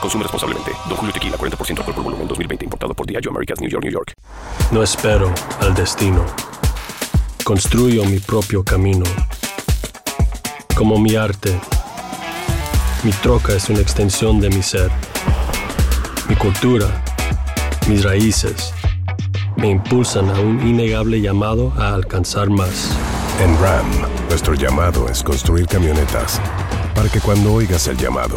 Consume responsablemente. Don Julio Tequila, 40% alcohol por volumen, 2020. Importado por Diageo Americas, New York, New York. No espero al destino. Construyo mi propio camino. Como mi arte. Mi troca es una extensión de mi ser. Mi cultura. Mis raíces. Me impulsan a un innegable llamado a alcanzar más. En RAM, nuestro llamado es construir camionetas para que cuando oigas el llamado,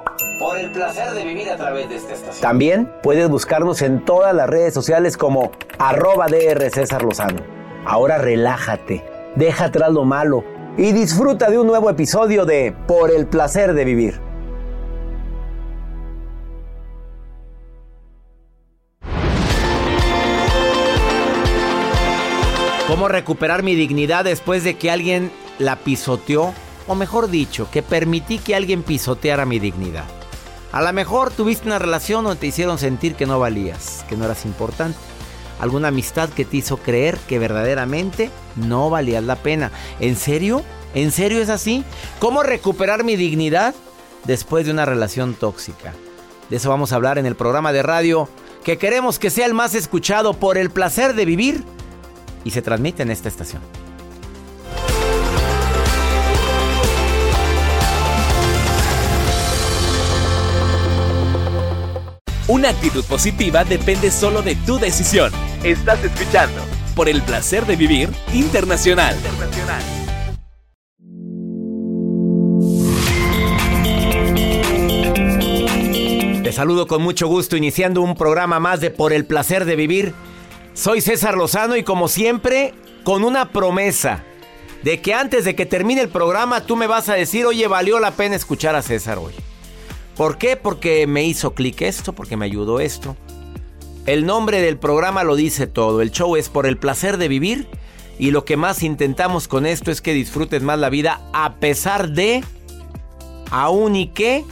Por el placer de vivir a través de esta estación. También puedes buscarnos en todas las redes sociales como arroba DR César Lozano. Ahora relájate, deja atrás lo malo y disfruta de un nuevo episodio de Por el placer de vivir. ¿Cómo recuperar mi dignidad después de que alguien la pisoteó? O mejor dicho, que permití que alguien pisoteara mi dignidad. A lo mejor tuviste una relación donde te hicieron sentir que no valías, que no eras importante. Alguna amistad que te hizo creer que verdaderamente no valías la pena. ¿En serio? ¿En serio es así? ¿Cómo recuperar mi dignidad después de una relación tóxica? De eso vamos a hablar en el programa de radio que queremos que sea el más escuchado por el placer de vivir y se transmite en esta estación. Una actitud positiva depende solo de tu decisión. Estás escuchando por el placer de vivir internacional. Te saludo con mucho gusto iniciando un programa más de Por el placer de vivir. Soy César Lozano y como siempre con una promesa de que antes de que termine el programa tú me vas a decir, oye, valió la pena escuchar a César hoy. ¿Por qué? Porque me hizo clic esto, porque me ayudó esto. El nombre del programa lo dice todo. El show es por el placer de vivir y lo que más intentamos con esto es que disfrutes más la vida a pesar de, aún y que,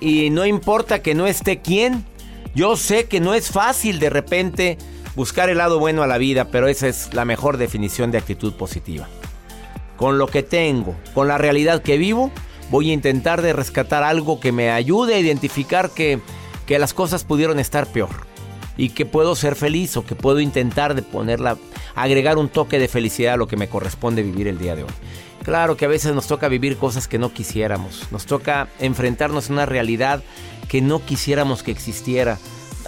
y no importa que no esté quién. Yo sé que no es fácil de repente buscar el lado bueno a la vida, pero esa es la mejor definición de actitud positiva. Con lo que tengo, con la realidad que vivo, voy a intentar de rescatar algo que me ayude a identificar que, que las cosas pudieron estar peor y que puedo ser feliz o que puedo intentar de ponerla, agregar un toque de felicidad a lo que me corresponde vivir el día de hoy. Claro que a veces nos toca vivir cosas que no quisiéramos, nos toca enfrentarnos a una realidad que no quisiéramos que existiera.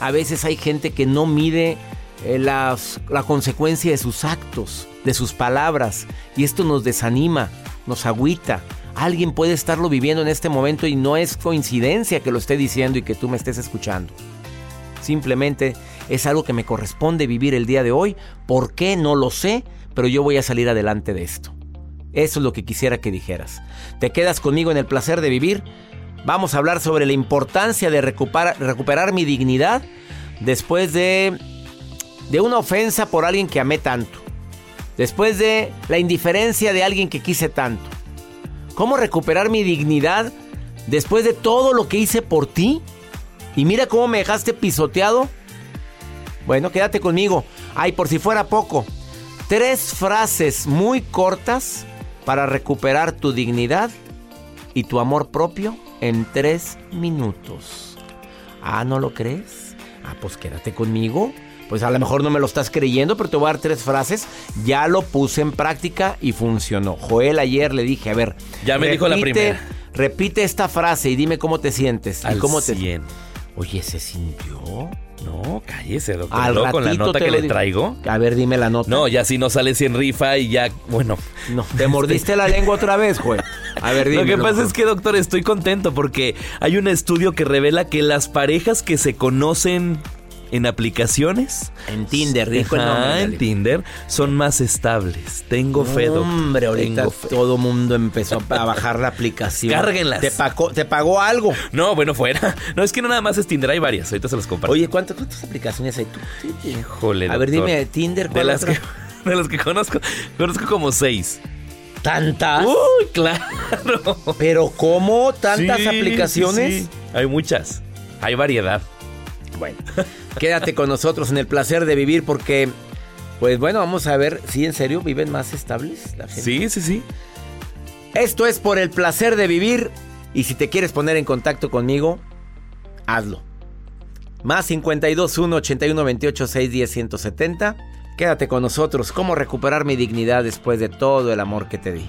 A veces hay gente que no mide eh, las, la consecuencia de sus actos, de sus palabras, y esto nos desanima, nos agüita. Alguien puede estarlo viviendo en este momento y no es coincidencia que lo esté diciendo y que tú me estés escuchando. Simplemente es algo que me corresponde vivir el día de hoy. ¿Por qué? No lo sé, pero yo voy a salir adelante de esto. Eso es lo que quisiera que dijeras. ¿Te quedas conmigo en el placer de vivir? Vamos a hablar sobre la importancia de recuperar, mi dignidad después de, de una ofensa por alguien que amé tanto. Después de la indiferencia de alguien que quise tanto. ¿Cómo recuperar mi dignidad después de todo lo que hice por ti? Y mira cómo me dejaste pisoteado. Bueno, quédate conmigo. Ay, por si fuera poco, tres frases muy cortas para recuperar tu dignidad y tu amor propio en tres minutos. Ah, ¿no lo crees? Ah, pues quédate conmigo. Pues a lo mejor no me lo estás creyendo, pero te voy a dar tres frases. Ya lo puse en práctica y funcionó. Joel ayer le dije, a ver. Ya me dijo la primera. Repite esta frase y dime cómo te sientes. Al y cómo te. 100. Oye, ¿se sintió? No, cállese, doctor. Al Luego con la nota te que le traigo. A ver, dime la nota. No, ya si no sale 100 rifa y ya, bueno. No, te mordiste la lengua otra vez, Joel. A ver, dime. Lo que pasa doctor. es que, doctor, estoy contento porque hay un estudio que revela que las parejas que se conocen en aplicaciones. En Tinder, el Ajá, nombre. en Tinder, son más estables. Tengo fe, doctor. Hombre, ahorita Tengo fe. todo mundo empezó a bajar la aplicación. Cárguenlas. ¿Te pagó, te pagó algo? No, bueno, fuera. No, es que no nada más es Tinder, hay varias. Ahorita se los comparto. Oye, ¿cuántas, cuántas aplicaciones hay tú? Híjole, A ver, doctor. dime, Tinder, De ¿cuál las, otra? que, de las que conozco, conozco como seis. ¿Tantas? Uy, claro. ¿Pero cómo? ¿Tantas Sí, aplicaciones? sí, sí. Hay muchas. Hay variedad. Bueno, quédate con nosotros en el placer de vivir porque, pues bueno, vamos a ver si en serio viven más estables la gente. Sí, sí, sí. Esto es por el placer de vivir y si te quieres poner en contacto conmigo, hazlo. Más 52 1 81 28 610 170. Quédate con nosotros. ¿Cómo recuperar mi dignidad después de todo el amor que te di?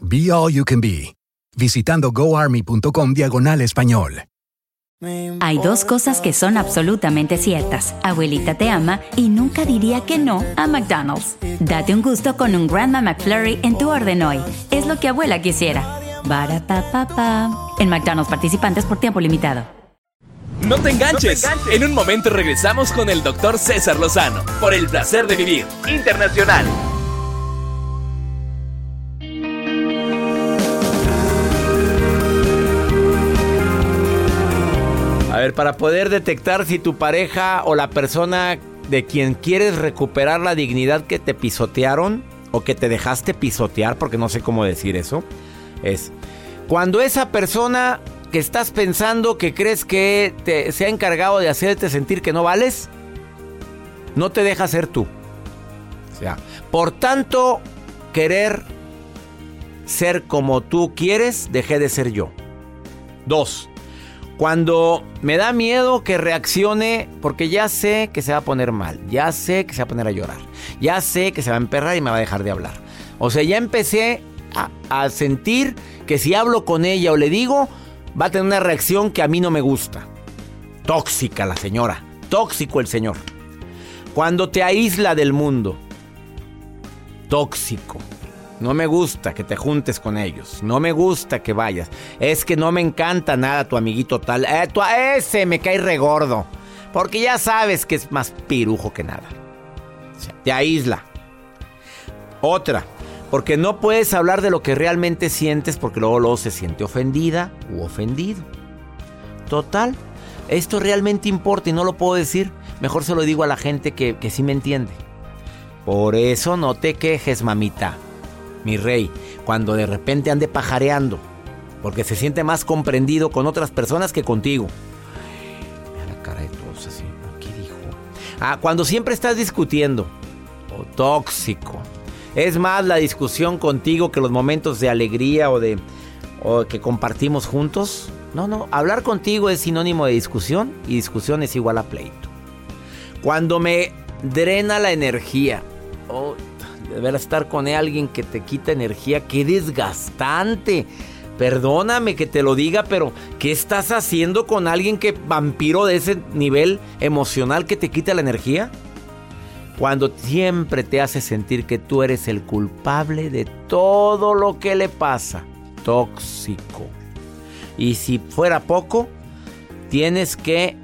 Be All You Can Be, visitando goarmy.com diagonal español. Hay dos cosas que son absolutamente ciertas. Abuelita te ama y nunca diría que no a McDonald's. Date un gusto con un Grandma McFlurry en tu orden hoy. Es lo que abuela quisiera. Barapapapa. En McDonald's participantes por tiempo limitado. No te enganches. En un momento regresamos con el doctor César Lozano por el placer de vivir internacional. Para poder detectar si tu pareja o la persona de quien quieres recuperar la dignidad que te pisotearon o que te dejaste pisotear, porque no sé cómo decir eso, es cuando esa persona que estás pensando que crees que te, se ha encargado de hacerte sentir que no vales, no te deja ser tú. O sea, por tanto, querer ser como tú quieres, dejé de ser yo. Dos, cuando me da miedo que reaccione porque ya sé que se va a poner mal, ya sé que se va a poner a llorar, ya sé que se va a emperrar y me va a dejar de hablar. O sea, ya empecé a, a sentir que si hablo con ella o le digo, va a tener una reacción que a mí no me gusta. Tóxica la señora, tóxico el señor. Cuando te aísla del mundo, tóxico. No me gusta que te juntes con ellos. No me gusta que vayas. Es que no me encanta nada tu amiguito tal. Eh, ese me cae regordo. Porque ya sabes que es más pirujo que nada. Te aísla. Otra. Porque no puedes hablar de lo que realmente sientes porque luego, luego se siente ofendida u ofendido. Total. Esto realmente importa y no lo puedo decir. Mejor se lo digo a la gente que, que sí me entiende. Por eso no te quejes, mamita mi rey, cuando de repente ande pajareando, porque se siente más comprendido con otras personas que contigo. Mira la cara de todos así, ¿qué dijo? Ah, cuando siempre estás discutiendo, o tóxico. Es más la discusión contigo que los momentos de alegría o de o que compartimos juntos. No, no, hablar contigo es sinónimo de discusión y discusión es igual a pleito. Cuando me drena la energía, oh, deber estar con alguien que te quita energía, qué desgastante. Perdóname que te lo diga, pero ¿qué estás haciendo con alguien que vampiro de ese nivel emocional que te quita la energía? Cuando siempre te hace sentir que tú eres el culpable de todo lo que le pasa. Tóxico. Y si fuera poco, tienes que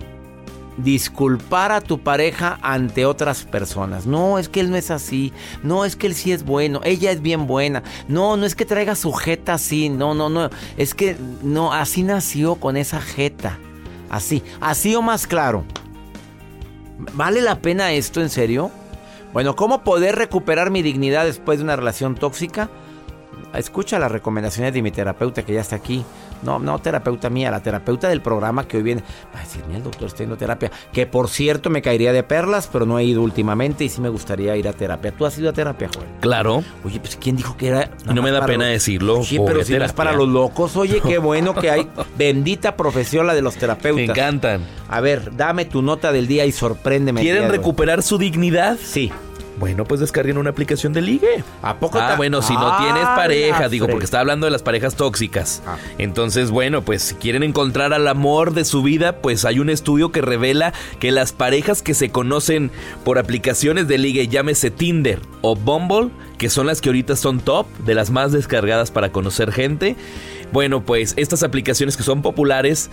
disculpar a tu pareja ante otras personas. No, es que él no es así. No, es que él sí es bueno. Ella es bien buena. No, no es que traiga su jeta así. No, no, no. Es que no, así nació con esa jeta. Así, así o más claro. ¿Vale la pena esto en serio? Bueno, ¿cómo poder recuperar mi dignidad después de una relación tóxica? Escucha las recomendaciones de mi terapeuta que ya está aquí. No, no terapeuta mía, la terapeuta del programa que hoy viene. Va a decir, el doctor está yendo terapia. Que por cierto me caería de perlas, pero no he ido últimamente y sí me gustaría ir a terapia. ¿Tú has ido a terapia, Joel? Claro. Oye, pues ¿quién dijo que era? no me da pena decirlo. Sí, pero si no es para los locos. Oye, qué bueno que hay bendita profesión la de los terapeutas. Me encantan. A ver, dame tu nota del día y sorpréndeme. ¿Quieren recuperar su dignidad? Sí. Bueno, pues descarguen una aplicación de ligue. ¿A poco? Ah, bueno, si no tienes pareja, digo, porque está hablando de las parejas tóxicas. Ah. Entonces, bueno, pues si quieren encontrar al amor de su vida, pues hay un estudio que revela que las parejas que se conocen por aplicaciones de ligue, llámese Tinder o Bumble, que son las que ahorita son top, de las más descargadas para conocer gente. Bueno, pues estas aplicaciones que son populares,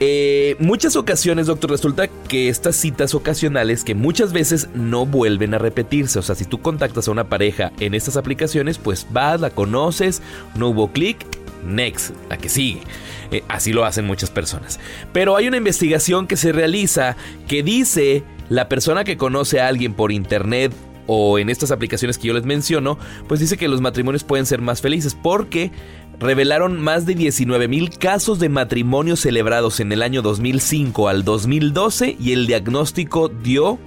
eh, muchas ocasiones, doctor, resulta que estas citas ocasionales que muchas veces no vuelven a repetirse. O sea, si tú contactas a una pareja en estas aplicaciones, pues vas, la conoces, no hubo clic, next, la que sigue. Eh, así lo hacen muchas personas. Pero hay una investigación que se realiza que dice la persona que conoce a alguien por internet o en estas aplicaciones que yo les menciono, pues dice que los matrimonios pueden ser más felices porque revelaron más de 19 mil casos de matrimonios celebrados en el año 2005 al 2012 y el diagnóstico dio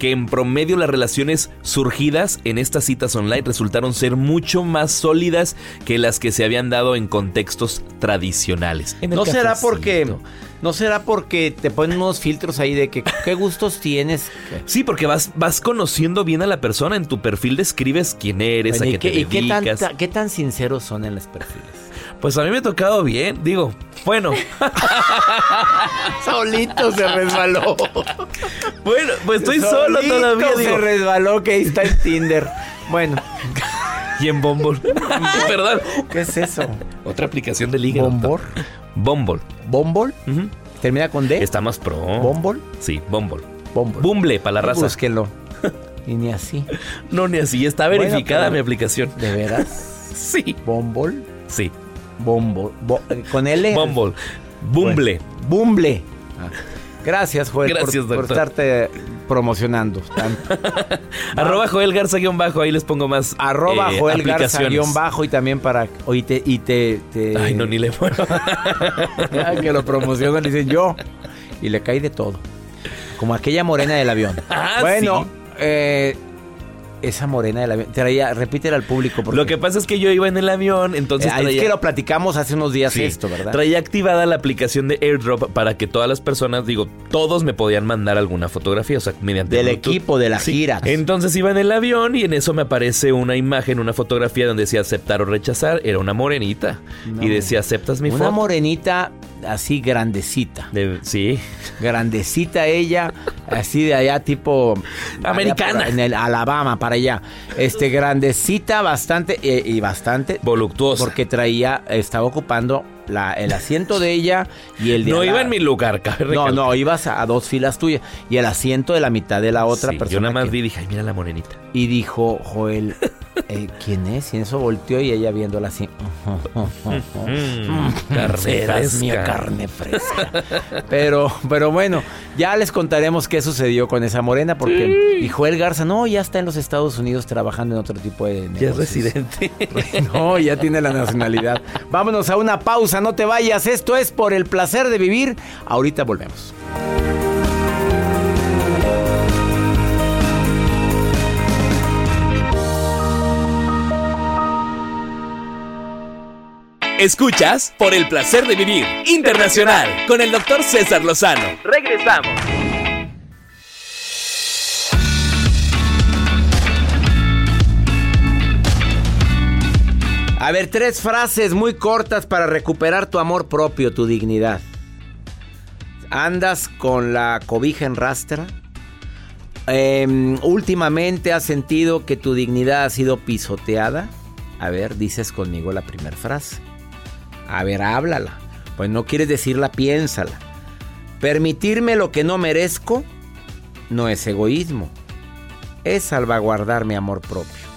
que en promedio las relaciones surgidas en estas citas online resultaron ser mucho más sólidas que las que se habían dado en contextos tradicionales. ¿No será porque no será porque te ponen unos filtros ahí de que qué gustos tienes? Sí, porque vas vas conociendo bien a la persona en tu perfil describes quién eres, a qué, te dedicas. ¿y qué, tan, qué tan sinceros son en los perfiles? Pues a mí me ha tocado bien, digo, bueno. Solito se resbaló. bueno, pues estoy solo todavía. se resbaló que ahí está en Tinder. Bueno. Y en Bumble. Perdón. ¿Qué es eso? Otra aplicación de liga. ¿Bumble? Bumble. ¿Bumble? ¿Termina con D? Está más pro. ¿Bumble? Sí, Bumble. Bumble. Bumble para la raza. Y ni así. No, ni así. Está verificada mi aplicación. ¿De veras? sí. ¿Bumble? Sí. Bumble. ¿Con L? Bumble. Bumble. Bumble. Gracias, Joel, Gracias, por, por, estarte promocionando. Arroba Joel Garza guion bajo, ahí les pongo más. Arroba eh, Joel Garza guion bajo y también para. Y te, y te, Ay, no, ni le puedo. que lo promocionan, dicen yo. Y le cae de todo. Como aquella morena del avión. Ah, bueno, sí. eh, esa morena del avión. Traía, repítela al público. Lo que pasa es que yo iba en el avión, entonces. Eh, traía, es que lo platicamos hace unos días sí, esto, ¿verdad? Traía activada la aplicación de AirDrop para que todas las personas, digo, todos me podían mandar alguna fotografía, o sea, mediante. Del Bluetooth. equipo, de la sí. gira. Entonces iba en el avión y en eso me aparece una imagen, una fotografía donde decía aceptar o rechazar. Era una morenita. No. Y decía, ¿aceptas mi una foto? Una morenita así grandecita. De, sí. Grandecita ella, así de allá tipo americana. en el Alabama para allá. Este grandecita bastante eh, y bastante voluptuosa porque traía estaba ocupando la, el asiento de ella y el de No la, iba en mi lugar, cabrón. No, no, ibas a, a, dos filas tuyas y el asiento de la mitad de la otra sí, persona. Yo nada más que, vi y dije, ay, mira la morenita. Y dijo Joel, eh, ¿quién es? Y en eso volteó y ella viéndola así. mm, carne fresca. Mía, carne fresca. pero, pero bueno, ya les contaremos qué sucedió con esa morena porque y Joel Garza, no, ya está en los Estados Unidos trabajando en otro tipo de negocios. Ya es residente. no, ya tiene la nacionalidad. Vámonos a una pausa, no te vayas. Esto es por el placer de vivir. Ahorita volvemos. Escuchas por el placer de vivir internacional con el doctor César Lozano. Regresamos. A ver, tres frases muy cortas para recuperar tu amor propio, tu dignidad. ¿Andas con la cobija en rastra? Em, últimamente has sentido que tu dignidad ha sido pisoteada. A ver, dices conmigo la primera frase. A ver, háblala. Pues no quieres decirla, piénsala. Permitirme lo que no merezco no es egoísmo. Es salvaguardar mi amor propio.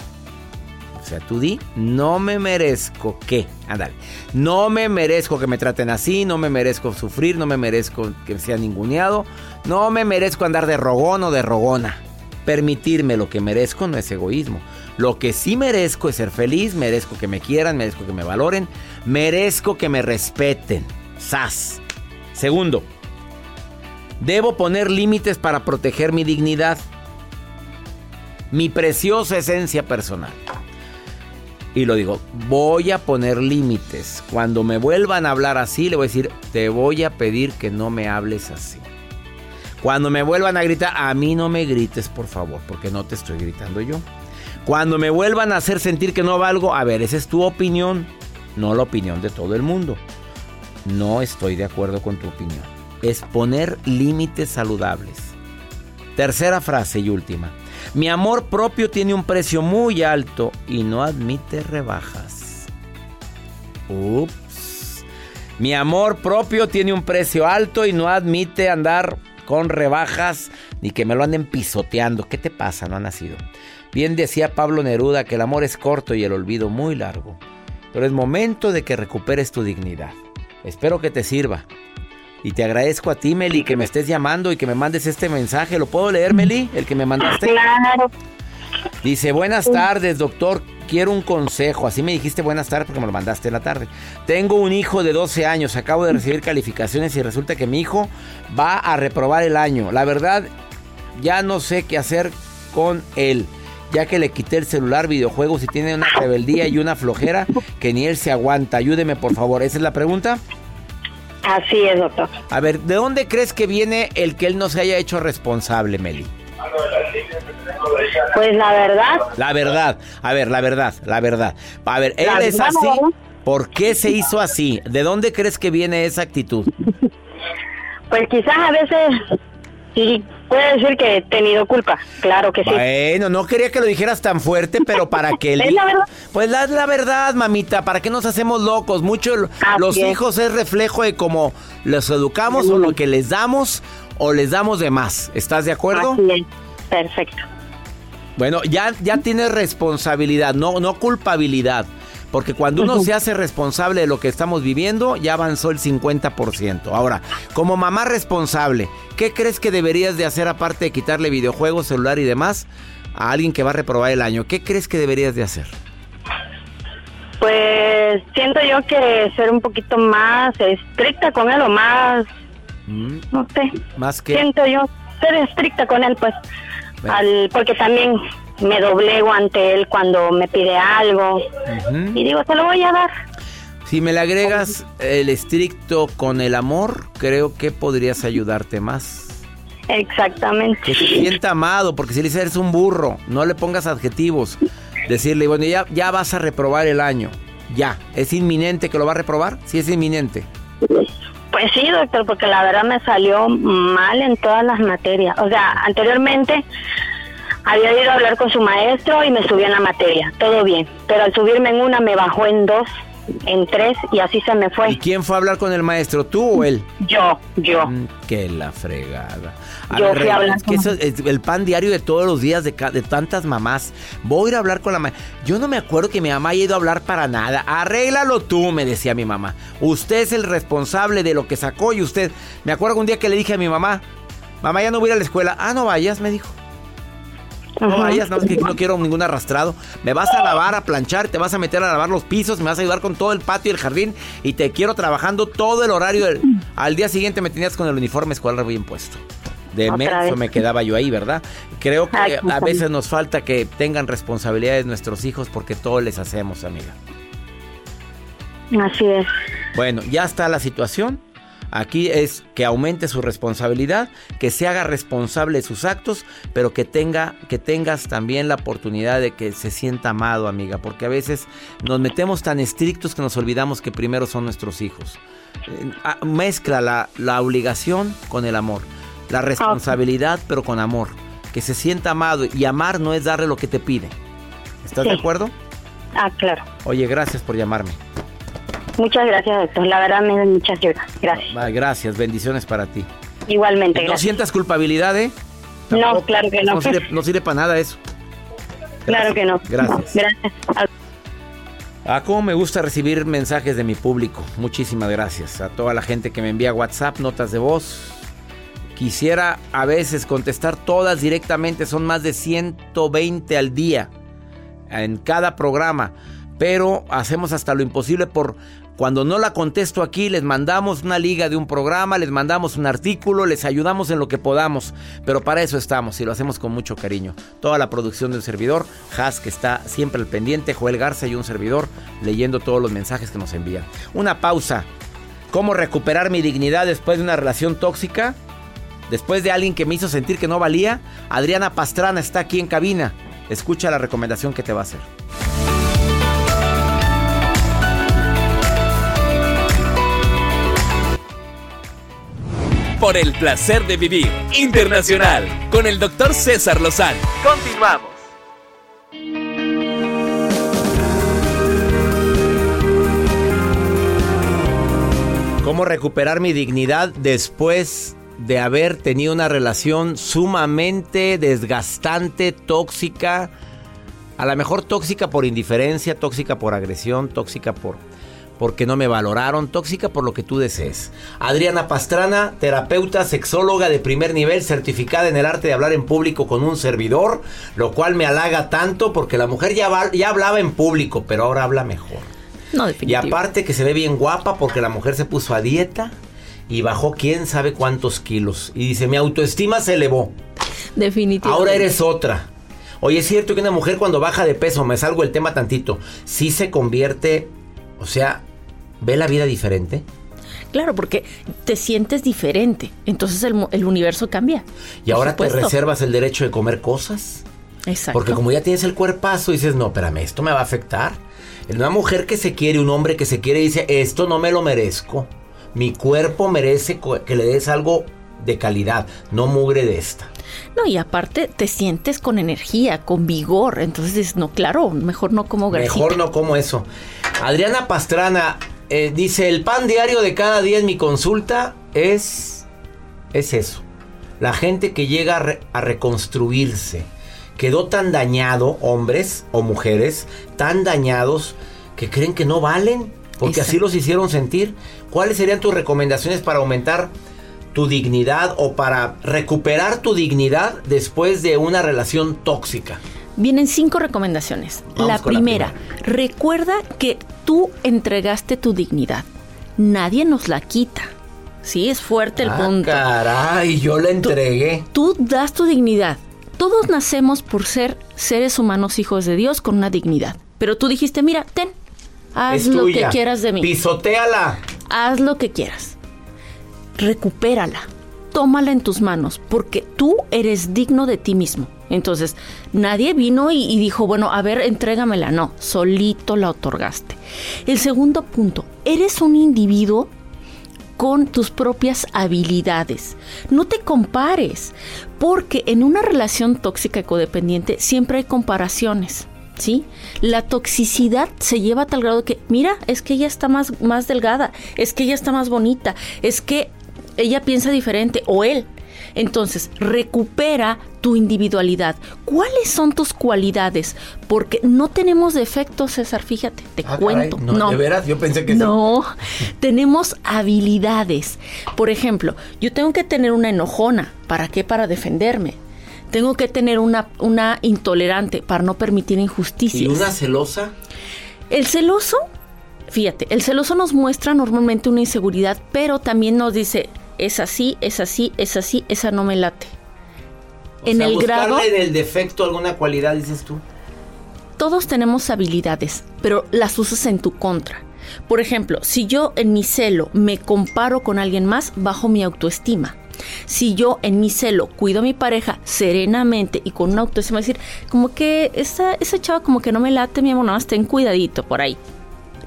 O sea, tú di, no me merezco qué. Ándale. No me merezco que me traten así, no me merezco sufrir, no me merezco que sea ninguneado, no me merezco andar de rogón o de rogona. Permitirme lo que merezco no es egoísmo. Lo que sí merezco es ser feliz, merezco que me quieran, merezco que me valoren, merezco que me respeten. Sas. Segundo, debo poner límites para proteger mi dignidad, mi preciosa esencia personal. Y lo digo, voy a poner límites. Cuando me vuelvan a hablar así, le voy a decir, te voy a pedir que no me hables así. Cuando me vuelvan a gritar, a mí no me grites, por favor, porque no te estoy gritando yo. Cuando me vuelvan a hacer sentir que no valgo, a ver, esa es tu opinión, no la opinión de todo el mundo. No estoy de acuerdo con tu opinión. Es poner límites saludables. Tercera frase y última. Mi amor propio tiene un precio muy alto y no admite rebajas. Ups. Mi amor propio tiene un precio alto y no admite andar con rebajas ni que me lo anden pisoteando. ¿Qué te pasa? No ha nacido. Bien decía Pablo Neruda que el amor es corto y el olvido muy largo. Pero es momento de que recuperes tu dignidad. Espero que te sirva. Y te agradezco a ti, Meli, que me estés llamando y que me mandes este mensaje. ¿Lo puedo leer, Meli? El que me mandaste. Claro. Dice, buenas tardes, doctor. Quiero un consejo. Así me dijiste buenas tardes porque me lo mandaste en la tarde. Tengo un hijo de 12 años. Acabo de recibir calificaciones y resulta que mi hijo va a reprobar el año. La verdad, ya no sé qué hacer con él. Ya que le quité el celular, videojuegos y tiene una rebeldía y una flojera que ni él se aguanta. Ayúdeme, por favor. ¿Esa es la pregunta? Así es, doctor. A ver, ¿de dónde crees que viene el que él no se haya hecho responsable, Meli? Pues la verdad. La verdad. A ver, la verdad, la verdad. A ver, él es así. ¿Por qué se hizo así? ¿De dónde crees que viene esa actitud? Pues quizás a veces sí puede decir que he tenido culpa, claro que sí. Bueno, no quería que lo dijeras tan fuerte, pero para que... Es la verdad. Pues la, la verdad, mamita, ¿para qué nos hacemos locos? Mucho los es. hijos es reflejo de cómo los educamos o lo que les damos o les damos de más. ¿Estás de acuerdo? Así es. Perfecto. Bueno, ya, ya tienes responsabilidad, no, no culpabilidad. Porque cuando uno se hace responsable de lo que estamos viviendo, ya avanzó el 50%. Ahora, como mamá responsable, ¿qué crees que deberías de hacer aparte de quitarle videojuegos, celular y demás a alguien que va a reprobar el año? ¿Qué crees que deberías de hacer? Pues siento yo que ser un poquito más estricta con él o más, no sé, Más que... siento yo ser estricta con él, pues, Bueno. al, porque también me doblego ante él cuando me pide algo y digo, te lo voy a dar. Si me le agregas el estricto con el amor, creo que podrías ayudarte más. Exactamente. Que se sienta amado, porque si le dices eres un burro, no le pongas adjetivos. Decirle, bueno, ya, ya vas a reprobar el año. Ya. ¿Es inminente que lo va a reprobar? Sí, es inminente. Pues sí, doctor, porque la verdad me salió mal en todas las materias. O sea, anteriormente había ido a hablar con su maestro y me subió en la materia, todo bien. Pero al subirme en una me bajó en dos, en tres y así se me ¿Y fue. quién fue a hablar con el maestro? ¿Tú o él? Yo, yo. Mm, que la fregada. Yo fui a hablar es que con- eso es el pan diario de todos los días de, de tantas mamás. Voy a ir a hablar con la mamá. Yo no me acuerdo que mi mamá haya ido a hablar para nada. Arréglalo tú, me decía mi mamá. Usted es el responsable de lo que sacó y usted. Me acuerdo un día que le dije a mi mamá, mamá, ya no voy a ir a la escuela. Ah, no vayas, me dijo. No vayas, no, es que no quiero ningún arrastrado. Me vas a lavar, a planchar, te vas a meter a lavar los pisos, me vas a ayudar con todo el patio y el jardín y te quiero trabajando todo el horario. del- Al día siguiente me tenías con el uniforme escolar bien puesto. De menso me quedaba yo ahí, ¿verdad? Creo que Ay, a veces nos falta que tengan responsabilidades nuestros hijos porque todo les hacemos, amiga. Así es. Bueno, ya está la situación. Aquí es que aumente su responsabilidad, que se haga responsable de sus actos, pero que tenga que tengas también la oportunidad de que se sienta amado, amiga, porque a veces nos metemos tan estrictos que nos olvidamos que primero son nuestros hijos. Eh, Mezcla la, la obligación con el amor, la responsabilidad pero con amor, que se sienta amado y amar no es darle lo que te pide. ¿Estás de acuerdo? Ah, claro. Oye, gracias por llamarme. Muchas gracias, doctor. La verdad me da muchas. Gracias. Gracias, bendiciones para ti. Igualmente, No gracias. sientas culpabilidad, ¿eh? No, claro que no. No sirve, no sirve para nada eso. Claro que no. Gracias. Gracias. Ah, cómo me gusta recibir mensajes de mi público. Muchísimas gracias a toda la gente que me envía WhatsApp, notas de voz. Quisiera a veces contestar todas directamente, son más de 120 al día en cada programa, pero hacemos hasta lo imposible por cuando no la contesto aquí, les mandamos una liga de un programa, les mandamos un artículo, les ayudamos en lo que podamos, pero para eso estamos y lo hacemos con mucho cariño. Toda la producción del servidor, Has que está siempre al pendiente, Joel Garza y un servidor leyendo todos los mensajes que nos envían. Una pausa. ¿Cómo recuperar mi dignidad después de una relación tóxica? Después de alguien que me hizo sentir que no valía, Adriana Pastrana está aquí en cabina. Escucha la recomendación que te va a hacer. Por el placer de vivir internacional con el doctor César Lozano. Continuamos. ¿Cómo recuperar mi dignidad después de haber tenido una relación sumamente desgastante, tóxica? A lo mejor tóxica por indiferencia, tóxica por agresión, tóxica por porque no me valoraron, tóxica por lo que tú desees. Adriana Pastrana, terapeuta, sexóloga de primer nivel, certificada en el arte de hablar en público con un servidor, lo cual me halaga tanto porque la mujer ya, va- ya hablaba en público, pero ahora habla mejor. No, Y aparte que se ve bien guapa porque la mujer se puso a dieta y bajó quién sabe cuántos kilos. Y dice, mi autoestima se elevó. Definitivo. Ahora eres otra. Oye, es cierto que una mujer cuando baja de peso, me salgo el tema tantito, sí se convierte, o sea, ve la vida diferente. Claro, porque te sientes diferente. Entonces el, universo cambia. Y ahora te reservas el derecho de comer cosas. Exacto. Porque como ya tienes el cuerpazo, dices, no, espérame, esto me va a afectar. Una mujer que se quiere, un hombre que se quiere, dice, esto no me lo merezco. Mi cuerpo merece que le des algo de calidad, no mugre de esta. No, y aparte te sientes con energía, con vigor. Entonces no, claro, mejor no como grasita. Mejor no como eso. Adriana Pastrana eh, dice, el pan diario de cada día en mi consulta es, es eso. La gente que llega a, re- a reconstruirse. Quedó tan dañado, hombres o mujeres, tan dañados que creen que no valen, porque así los hicieron sentir. ¿Cuáles serían tus recomendaciones para aumentar tu dignidad o para recuperar tu dignidad después de una relación tóxica? Vienen cinco recomendaciones. La primera, recuerda que tú entregaste tu dignidad. Nadie nos la quita. Sí, es fuerte el Ah, punto. Caray, yo la entregué. Tú das tu dignidad. Todos nacemos por ser seres humanos hijos de Dios con una dignidad. Pero tú dijiste, mira, ten, haz Es lo tuya. que quieras de mí. Pisotéala. Haz lo que quieras. Recupérala. Tómala en tus manos, porque tú eres digno de ti mismo. Entonces, nadie vino y, dijo, bueno, a ver, entrégamela. No, solito la otorgaste. El segundo punto, eres un individuo con tus propias habilidades. No te compares, porque en una relación tóxica y codependiente siempre hay comparaciones. ¿Sí? La toxicidad se lleva a tal grado que, mira, es que ella está más, más delgada, es que ella está más bonita, es que ella piensa diferente o él. Entonces, recupera tu individualidad. ¿Cuáles son tus cualidades? Porque no tenemos defectos, César, fíjate, te Ah, caray, cuento. no, ¿de veras? Yo pensé que sí. No, tenemos habilidades. Por ejemplo, yo tengo que tener una enojona. ¿Para qué? Para defenderme. Tengo que tener una, una intolerante para no permitir injusticias. ¿Y una celosa? El celoso, fíjate, el celoso nos muestra normalmente una inseguridad, pero también nos dice, es así, es así, es así, esa no me late. O en sea, el grado, buscarle del defecto alguna cualidad, dices tú. todos tenemos habilidades, pero las usas en tu contra. Por ejemplo, si yo en mi celo me comparo con alguien más, bajo mi autoestima. Si yo en mi celo cuido a mi pareja serenamente y con una autoestima, decir, como que esa, esa chava como que no me late, mi amor, nada más ten cuidadito por ahí.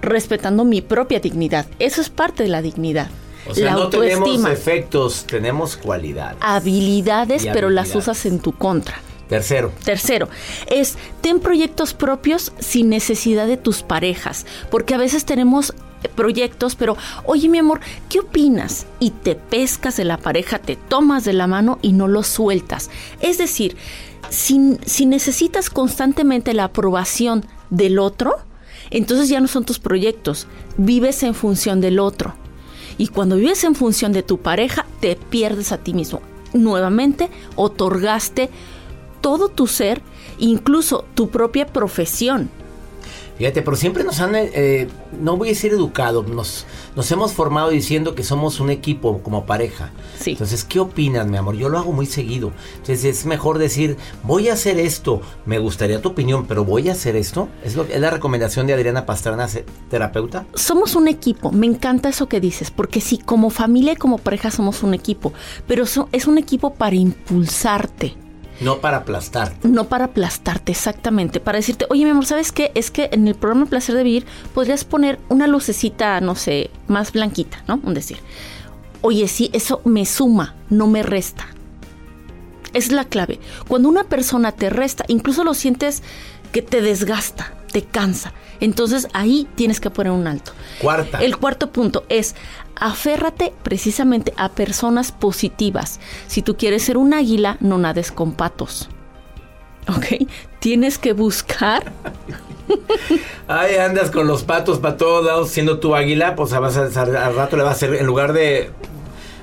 Respetando mi propia dignidad. Eso es parte de la dignidad. O sea, la no tenemos efectos, tenemos cualidades. habilidades, Y pero las usas en tu contra. Tercero, Tercero, es ten proyectos propios sin necesidad de tus parejas, porque a veces tenemos eh, proyectos, pero oye mi amor, ¿qué opinas? Y te pescas de la pareja, te tomas de la mano y no lo sueltas. Es decir, si, si necesitas constantemente la aprobación del otro, entonces ya no son tus proyectos, vives en función del otro. Y cuando vives en función de tu pareja, te pierdes a ti mismo. Nuevamente, otorgaste todo tu ser, incluso tu propia profesión. Fíjate, pero siempre nos han, eh, no voy a decir educado, nos, nos hemos formado diciendo que somos un equipo como pareja. Sí. Entonces, ¿qué opinas, mi amor? Yo lo hago muy seguido. Entonces, es mejor decir, voy a hacer esto, me gustaría tu opinión, pero voy a hacer esto. Es, lo, es la recomendación de Adriana Pastrana, terapeuta. Somos un equipo, me encanta eso que dices, porque sí, como familia y como pareja somos un equipo, pero so- es un equipo para impulsarte. No para aplastar. No para aplastarte, exactamente. Para decirte, oye, mi amor, ¿sabes qué? Es que en el programa Placer de Vivir podrías poner una lucecita, no sé, más blanquita, ¿no? Un decir. Oye, sí, eso me suma, no me resta. Es la clave. Cuando una persona te resta, incluso lo sientes que te desgasta, te cansa. Entonces ahí tienes que poner un alto. Cuarta. El cuarto punto es aférrate precisamente a personas positivas. Si tú quieres ser un águila, no nades con patos. ¿Ok? Tienes que buscar. Ay, andas con los patos para todos lados siendo tu águila, pues vas a, al rato le vas a hacer, en lugar de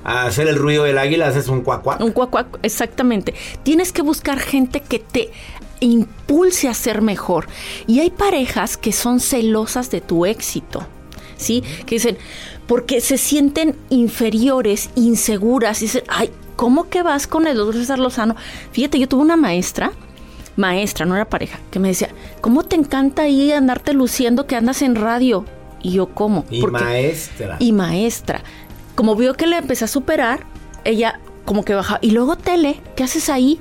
hacer el ruido del águila, haces un cuacuac. Un cuacuac, exactamente. Tienes que buscar gente que te impulse a ser mejor. Y hay parejas que son celosas de tu éxito. ¿Sí? Que dicen, porque se sienten inferiores, inseguras. Y dicen, ay, ¿cómo que vas con el doctor César Lozano? Fíjate, yo tuve una maestra, maestra, no era pareja, que me decía, ¿cómo te encanta ahí andarte luciendo que andas en radio? Y yo, ¿cómo? Y Porque- maestra. y maestra. Como vio que le empecé a superar, ella como que baja. Y luego tele, ¿qué haces ahí?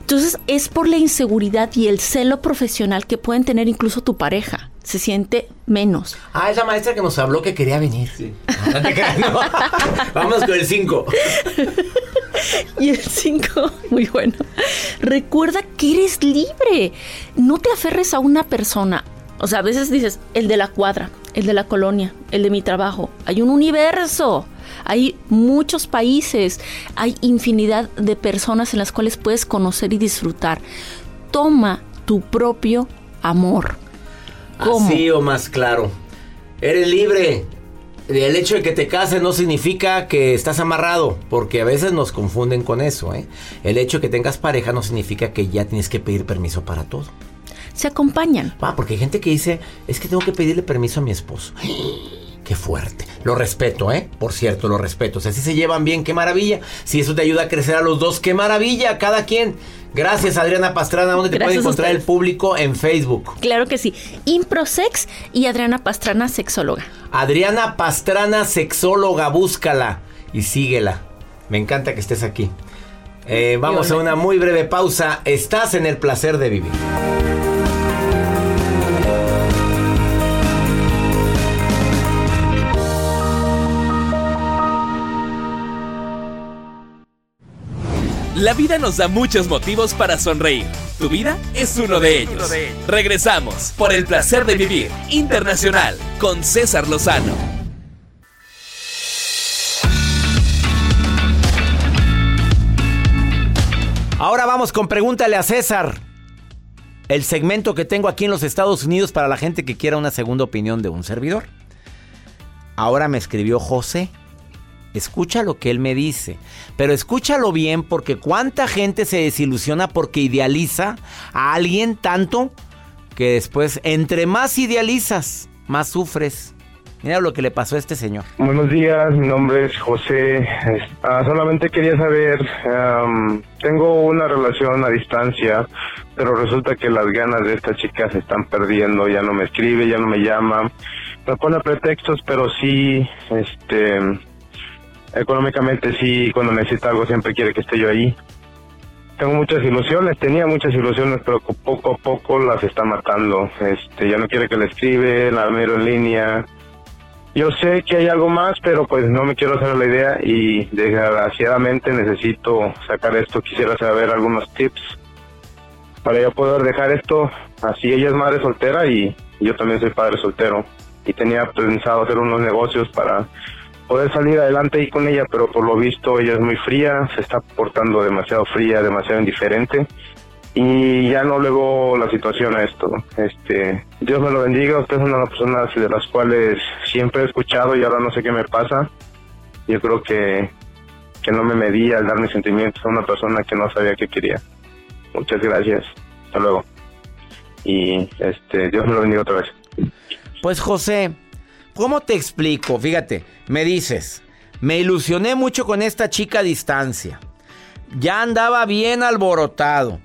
Entonces es por la inseguridad y el celo profesional que pueden tener incluso tu pareja. Se siente menos. Ah, es la maestra que nos habló que quería venir. Creas, no. Vamos con el 5. Y el 5, muy bueno. Recuerda que eres libre. No te aferres a una persona. O sea, a veces dices, el de la cuadra, el de la colonia, el de mi trabajo. Hay un universo. Hay muchos países. Hay infinidad de personas en las cuales puedes conocer y disfrutar. Toma tu propio amor. ¿Cómo? Así o más claro. Eres libre. El hecho de que te cases no significa que estás amarrado, porque a veces nos confunden con eso. ¿eh? El hecho de que tengas pareja no significa que ya tienes que pedir permiso para todo. Se acompañan. Ah, porque hay gente que dice, es que tengo que pedirle permiso a mi esposo. Qué fuerte. Lo respeto, ¿eh? Por cierto, lo respeto. O sea, si se llevan bien, qué maravilla. Si eso te ayuda a crecer a los dos, qué maravilla. Cada quien. Gracias, Adriana Pastrana. ¿Dónde te Gracias puede a encontrar el público? En Facebook. Claro que sí. Improsex y Adriana Pastrana, sexóloga. Adriana Pastrana, sexóloga, búscala y síguela. Me encanta que estés aquí. Eh, vamos a una muy breve pausa. Estás en el placer de vivir. La vida nos da muchos motivos para sonreír. Tu vida es uno de ellos. Regresamos por el placer de vivir internacional con César Lozano. Ahora vamos con Pregúntale a César. El segmento que tengo aquí en los Estados Unidos para la gente que quiera una segunda opinión de un servidor. Ahora me escribió José. Escucha lo que él me dice. Pero escúchalo bien porque cuánta gente se desilusiona porque idealiza a alguien tanto que después, entre más idealizas, más sufres. Mira lo que le pasó a este señor. Buenos días, mi nombre es José. Ah, solamente quería saber, am, tengo una relación a distancia, pero resulta que las ganas de esta chica se están perdiendo, ya no me escribe, ya no me llama. me pone pretextos, pero sí, este, económicamente sí, cuando necesita algo siempre quiere que esté yo ahí. Tengo muchas ilusiones, tenía muchas ilusiones, pero poco a poco las está matando. Este, ya no quiere que le escribe, la miro en línea. Yo sé que hay algo más, pero pues no me quiero hacer la idea y desgraciadamente necesito sacar esto. Quisiera saber algunos tips para yo poder dejar esto. Así ella es madre soltera y yo también soy padre soltero. Y tenía pensado hacer unos negocios para poder salir adelante ahí con ella, pero por lo visto ella es muy fría, se está portando demasiado fría, demasiado indiferente y ya no le veo la situación a esto. Este, Dios me lo bendiga, usted es una de las personas de las cuales siempre he escuchado y ahora no sé qué me pasa. Yo creo que, que no me medí al dar mis sentimientos a una persona que no sabía qué quería. Muchas gracias. Hasta luego. Y este, Dios me lo bendiga otra vez. Pues José, ¿cómo te explico? Fíjate, me dices, me ilusioné mucho con esta chica a distancia. Ya andaba bien alborotado.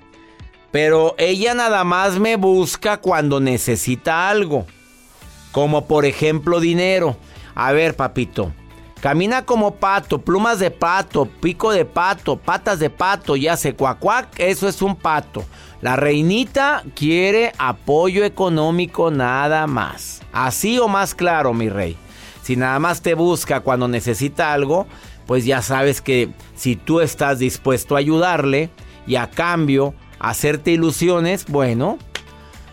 Pero ella nada más me busca cuando necesita algo. Como por ejemplo dinero. A ver, papito. Camina como pato, plumas de pato, pico de pato, patas de pato, ya sé, cuacuac, eso es un pato. La reinita quiere apoyo económico nada más. Así o más claro, mi rey. Si nada más te busca cuando necesita algo, pues ya sabes que si tú estás dispuesto a ayudarle y a cambio hacerte ilusiones, bueno,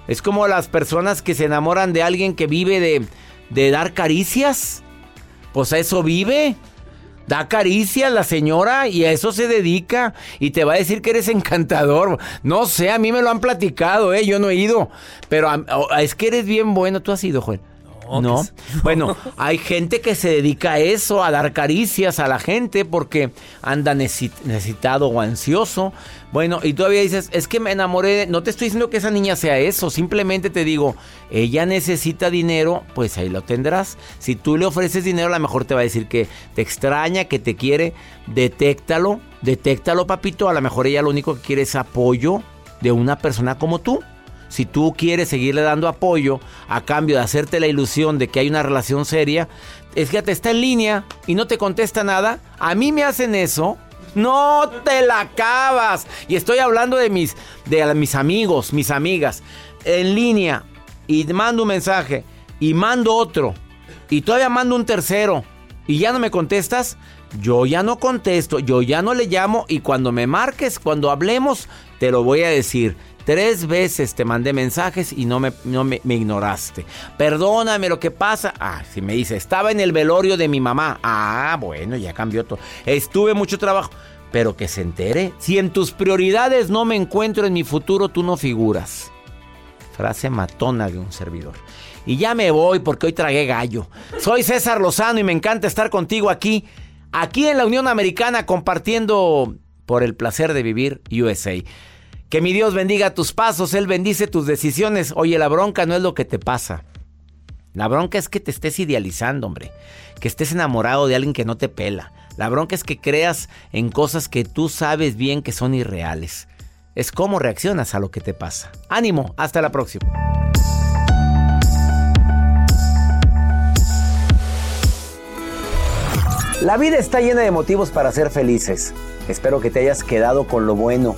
es como las personas que se enamoran de alguien que vive de, de dar caricias. Pues a eso vive. Da caricias la señora y a eso se dedica y te va a decir que eres encantador. No sé, a mí me lo han platicado, ¿eh? yo no he ido, pero es que eres bien bueno. ¿Tú has ido, Joel? No. Bueno, hay gente que se dedica a eso, a dar caricias a la gente porque anda necesitado o ansioso. Bueno, y todavía dices, es que me enamoré. No te estoy diciendo que esa niña sea eso, simplemente te digo, ella necesita dinero, pues ahí lo tendrás. Si tú le ofreces dinero, a lo mejor te va a decir que te extraña, que te quiere. Detéctalo, detéctalo, papito. A lo mejor ella lo único que quiere es apoyo de una persona como tú si tú quieres seguirle dando apoyo a cambio de hacerte la ilusión de que hay una relación seria, es que te está en línea y no te contesta nada. A mí me hacen eso. No te la acabas. Y estoy hablando de mis, de mis amigos, mis amigas. En línea. Y mando un mensaje. Y mando otro. Y todavía mando un tercero. Y ya no me contestas. Yo ya no contesto. Yo ya no le llamo. Y cuando me marques, cuando hablemos, te lo voy a decir. Tres veces te mandé mensajes y no me, no me, ignoraste. Perdóname lo que pasa. Ah, si me dice, estaba en el velorio de mi mamá. Ah, bueno, ya cambió todo. Estuve mucho trabajo. Pero que se entere. Si en tus prioridades no me encuentro en mi futuro, tú no figuras. Frase matona de un servidor. Y ya me voy porque hoy tragué gallo. Soy César Lozano y me encanta estar contigo aquí, aquí en la Unión Americana compartiendo por el placer de vivir USA. Que mi Dios bendiga tus pasos, Él bendice tus decisiones. Oye, la bronca no es lo que te pasa. La bronca es que te estés idealizando, hombre. Que estés enamorado de alguien que no te pela. La bronca es que creas en cosas que tú sabes bien que son irreales. Es cómo reaccionas a lo que te pasa. Ánimo, hasta la próxima. La vida está llena de motivos para ser felices. Espero que te hayas quedado con lo bueno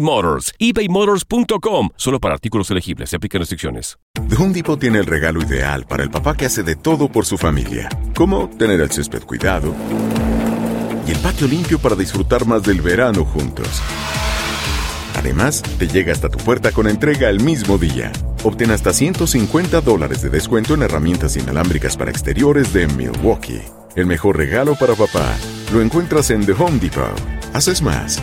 Motors. ebaymotors.com. Solo para artículos elegibles. Se aplican restricciones. The Home Depot tiene el regalo ideal para el papá que hace de todo por su familia. Como tener el césped cuidado y el patio limpio para disfrutar más del verano juntos. Además, te llega hasta tu puerta con entrega el mismo día. Obtén hasta 150 dólares de descuento en herramientas inalámbricas para exteriores de Milwaukee. El mejor regalo para papá lo encuentras en The Home Depot. Haces más,